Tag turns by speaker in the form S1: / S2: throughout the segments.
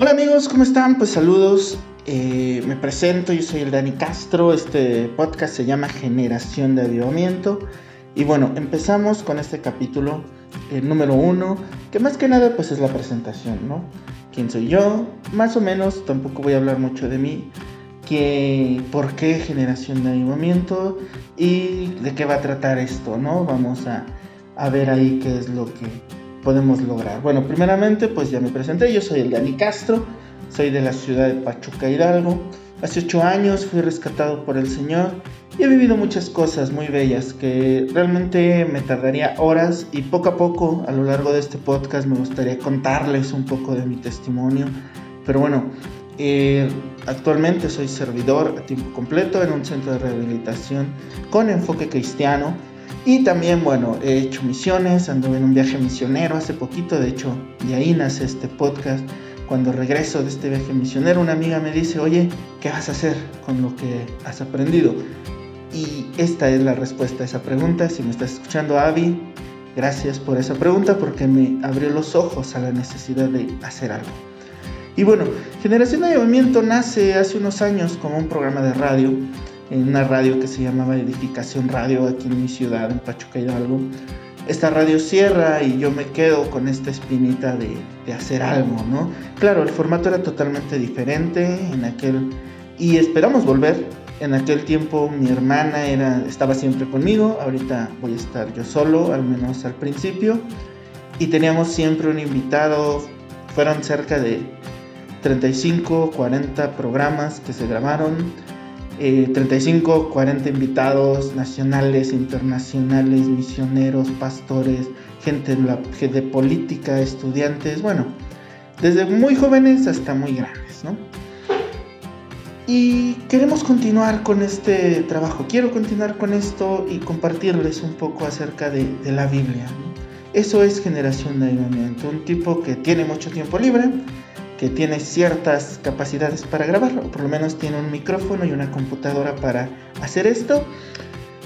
S1: Hola amigos, ¿cómo están? Pues saludos. Eh, me presento, yo soy el Dani Castro. Este podcast se llama Generación de Avivamiento. Y bueno, empezamos con este capítulo el número uno, que más que nada pues es la presentación, ¿no? ¿Quién soy yo? Más o menos, tampoco voy a hablar mucho de mí. Que, ¿Por qué generación de avivamiento? ¿Y de qué va a tratar esto, no? Vamos a, a ver ahí qué es lo que podemos lograr. Bueno, primeramente, pues ya me presenté, yo soy el Dani Castro, soy de la ciudad de Pachuca Hidalgo. Hace ocho años fui rescatado por el Señor y he vivido muchas cosas muy bellas que realmente me tardaría horas y poco a poco a lo largo de este podcast me gustaría contarles un poco de mi testimonio. Pero bueno, eh, actualmente soy servidor a tiempo completo en un centro de rehabilitación con enfoque cristiano y también, bueno, he hecho misiones, anduve en un viaje misionero hace poquito, de hecho, de ahí nace este podcast. Cuando regreso de este viaje misionero, una amiga me dice, oye, ¿qué vas a hacer con lo que has aprendido? Y esta es la respuesta a esa pregunta. Si me estás escuchando, Avi, gracias por esa pregunta porque me abrió los ojos a la necesidad de hacer algo. Y bueno, Generación de Movimiento nace hace unos años como un programa de radio en una radio que se llamaba Edificación Radio aquí en mi ciudad, en Pachuca Hidalgo. Esta radio cierra y yo me quedo con esta espinita de, de hacer algo, ¿no? Claro, el formato era totalmente diferente en aquel... Y esperamos volver. En aquel tiempo mi hermana era, estaba siempre conmigo, ahorita voy a estar yo solo, al menos al principio. Y teníamos siempre un invitado, fueron cerca de 35, 40 programas que se grabaron 35, eh, 40 invitados nacionales, internacionales, misioneros, pastores, gente de, política, estudiantes, bueno, desde muy jóvenes hasta muy grandes, ¿no? Y queremos continuar con este trabajo, quiero continuar con esto y compartirles un poco acerca de, la Biblia. ¿no? Eso es generación de un tipo que tiene mucho tiempo libre, que tiene ciertas capacidades para grabar, o por lo menos tiene un micrófono y una computadora para hacer esto,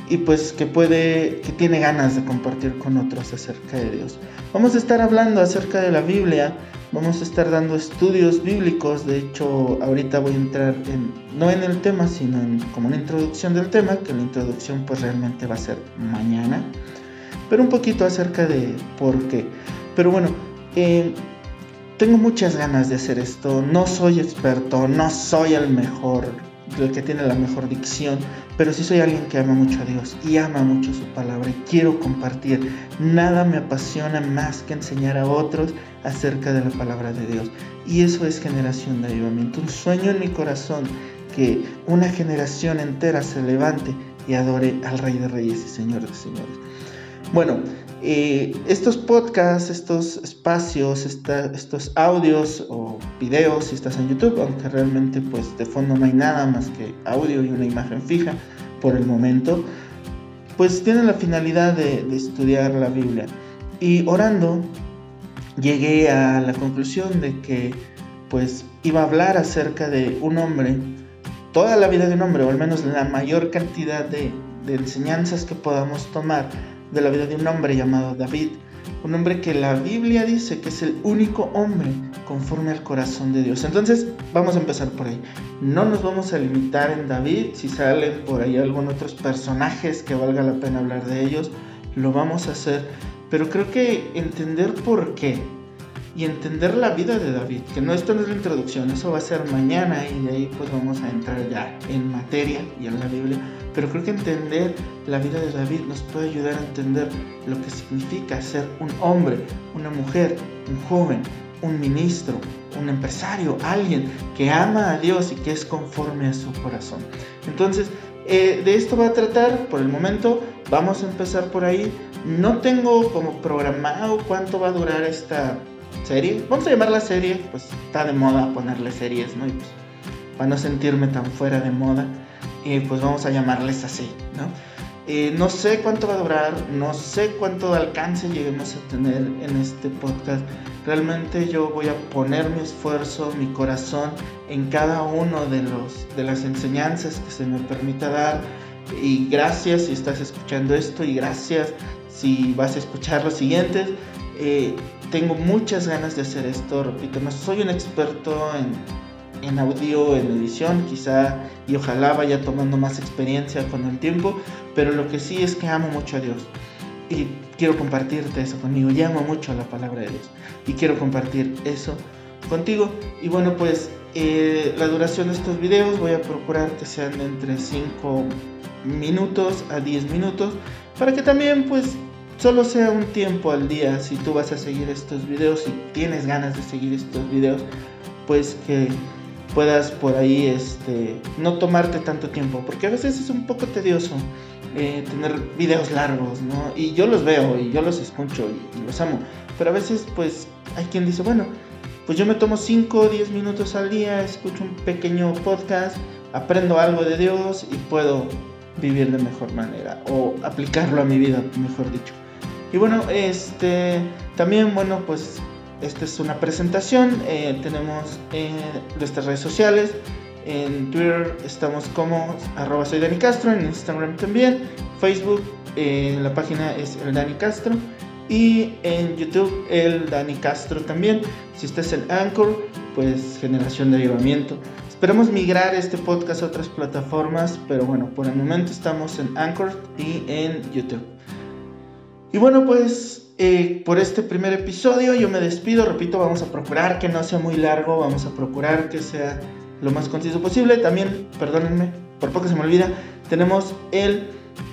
S1: y pues que puede, que tiene ganas de compartir con otros acerca de Dios. Vamos a estar hablando acerca de la Biblia, vamos a estar dando estudios bíblicos, de hecho ahorita voy a entrar en, no en el tema, sino en como una introducción del tema, que la introducción pues realmente va a ser mañana, pero un poquito acerca de por qué. Pero bueno, eh, tengo muchas ganas de hacer esto. No soy experto, no soy el mejor, el que tiene la mejor dicción, pero sí soy alguien que ama mucho a Dios y ama mucho su palabra y quiero compartir. Nada me apasiona más que enseñar a otros acerca de la palabra de Dios. Y eso es generación de avivamiento. Un sueño en mi corazón que una generación entera se levante y adore al Rey de Reyes y Señor de Señores. Bueno, eh, estos podcasts, estos espacios, estos audios o videos, si estás en YouTube, aunque realmente pues de fondo no hay nada más que audio y una imagen fija por el momento, pues tienen la finalidad de, de estudiar la Biblia. Y orando, llegué a la conclusión de que pues iba a hablar acerca de un hombre, toda la vida de un hombre, o al menos la mayor cantidad de, de enseñanzas que podamos tomar de la vida de un hombre llamado David, un hombre que la Biblia dice que es el único hombre conforme al corazón de Dios. Entonces, vamos a empezar por ahí. No nos vamos a limitar en David, si salen por ahí algunos otros personajes que valga la pena hablar de ellos, lo vamos a hacer, pero creo que entender por qué y entender la vida de David, que no esto no es la introducción, eso va a ser mañana y de ahí pues vamos a entrar ya en materia y en la Biblia, pero creo que entender la vida de David nos puede ayudar a entender lo que significa ser un hombre, una mujer, un joven, un ministro, un empresario, alguien que ama a Dios y que es conforme a su corazón. Entonces, eh, de esto va a tratar por el momento, vamos a empezar por ahí. No tengo como programado cuánto va a durar esta serie. Vamos a llamarla serie, pues está de moda ponerle series, ¿no? Y pues, para no sentirme tan fuera de moda, y pues vamos a llamarles así, ¿no? Eh, no sé cuánto va a durar, no sé cuánto alcance lleguemos a tener en este podcast. Realmente yo voy a poner mi esfuerzo, mi corazón en cada uno de, los, de las enseñanzas que se me permita dar. Y gracias si estás escuchando esto y gracias si vas a escuchar los siguientes Eh, tengo muchas ganas de hacer esto, repito, no soy un experto en, en audio, en edición, quizá y ojalá vaya tomando más experiencia con el tiempo, pero lo que sí es que amo mucho a Dios y quiero compartirte eso conmigo. Llamo mucho a la palabra de Dios y quiero compartir eso contigo. Y bueno, pues eh, la duración de estos videos voy a procurar que sean entre 5 minutos a 10 minutos para que también pues solo sea un tiempo al día si tú vas a seguir estos videos, si tienes ganas de seguir estos videos, pues que puedas por ahí este, no tomarte tanto tiempo, porque a veces es un poco tedioso eh, tener videos largos, ¿no? Y yo los veo y yo los escucho y, los amo, pero a veces pues hay quien dice, bueno, pues yo me tomo 5 o 10 minutos al día, escucho un pequeño podcast, aprendo algo de Dios y puedo vivir de mejor manera o aplicarlo a mi vida, mejor dicho. Y bueno, este también, bueno, pues esta es una presentación. Eh, tenemos en nuestras redes sociales. En Twitter estamos como arroba soy Dani en Instagram también, Facebook, eh, la página es el Dani Castro y en YouTube el Dani Castro también. Si estás en Anchor, pues generación de ayudamiento. Esperamos migrar este podcast a otras plataformas, pero bueno, por el momento estamos en Anchor y en YouTube. Y bueno, pues eh, por este primer episodio yo me despido, repito, vamos a procurar que no sea muy largo, vamos a procurar que sea lo más conciso posible. También, perdónenme, por poco se me olvida, tenemos el,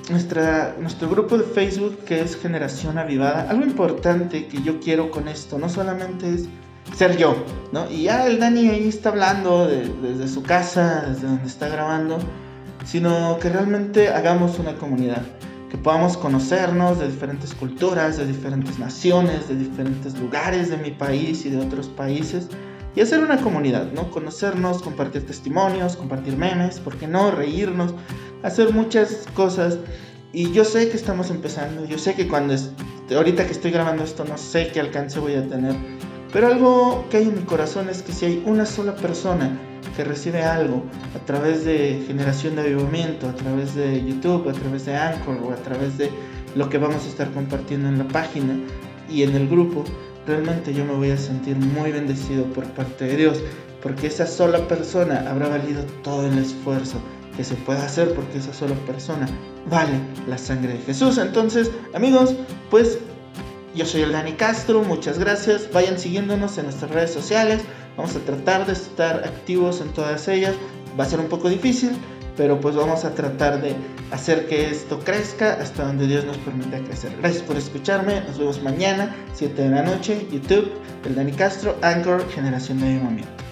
S1: nuestra, nuestro grupo de Facebook que es Generación Avivada. Algo importante que yo quiero con esto, no solamente es ser yo, ¿no? Y ya el Dani ahí está hablando desde su casa, desde donde está grabando, sino que realmente hagamos una comunidad que podamos conocernos de diferentes culturas, de diferentes naciones, de diferentes lugares de mi país y de otros países y hacer una comunidad, ¿no? Conocernos, compartir testimonios, compartir memes, ¿por qué no? Reírnos, hacer muchas cosas. Y yo sé que estamos empezando, yo sé que cuando es, ahorita que estoy grabando esto no sé qué alcance voy a tener, pero algo que hay en mi corazón es que si hay una sola persona que recibe algo a través de generación de avivamiento, a través de YouTube, a través de Anchor o a través de lo que vamos a estar compartiendo en la página y en el grupo, realmente yo me voy a sentir muy bendecido por parte de Dios, porque esa sola persona habrá valido todo el esfuerzo que se puede hacer porque esa sola persona vale la sangre de Jesús. Entonces, amigos, pues yo soy el Dani Castro, muchas gracias. Vayan siguiéndonos en nuestras redes sociales. Vamos a tratar de estar activos en todas ellas. Va a ser un poco difícil, pero pues vamos a tratar de hacer que esto crezca hasta donde Dios nos permita crecer. Gracias por escucharme. Nos vemos mañana, 7 de la noche, YouTube, el Dani Castro, Anchor, Generación de Avivamiento.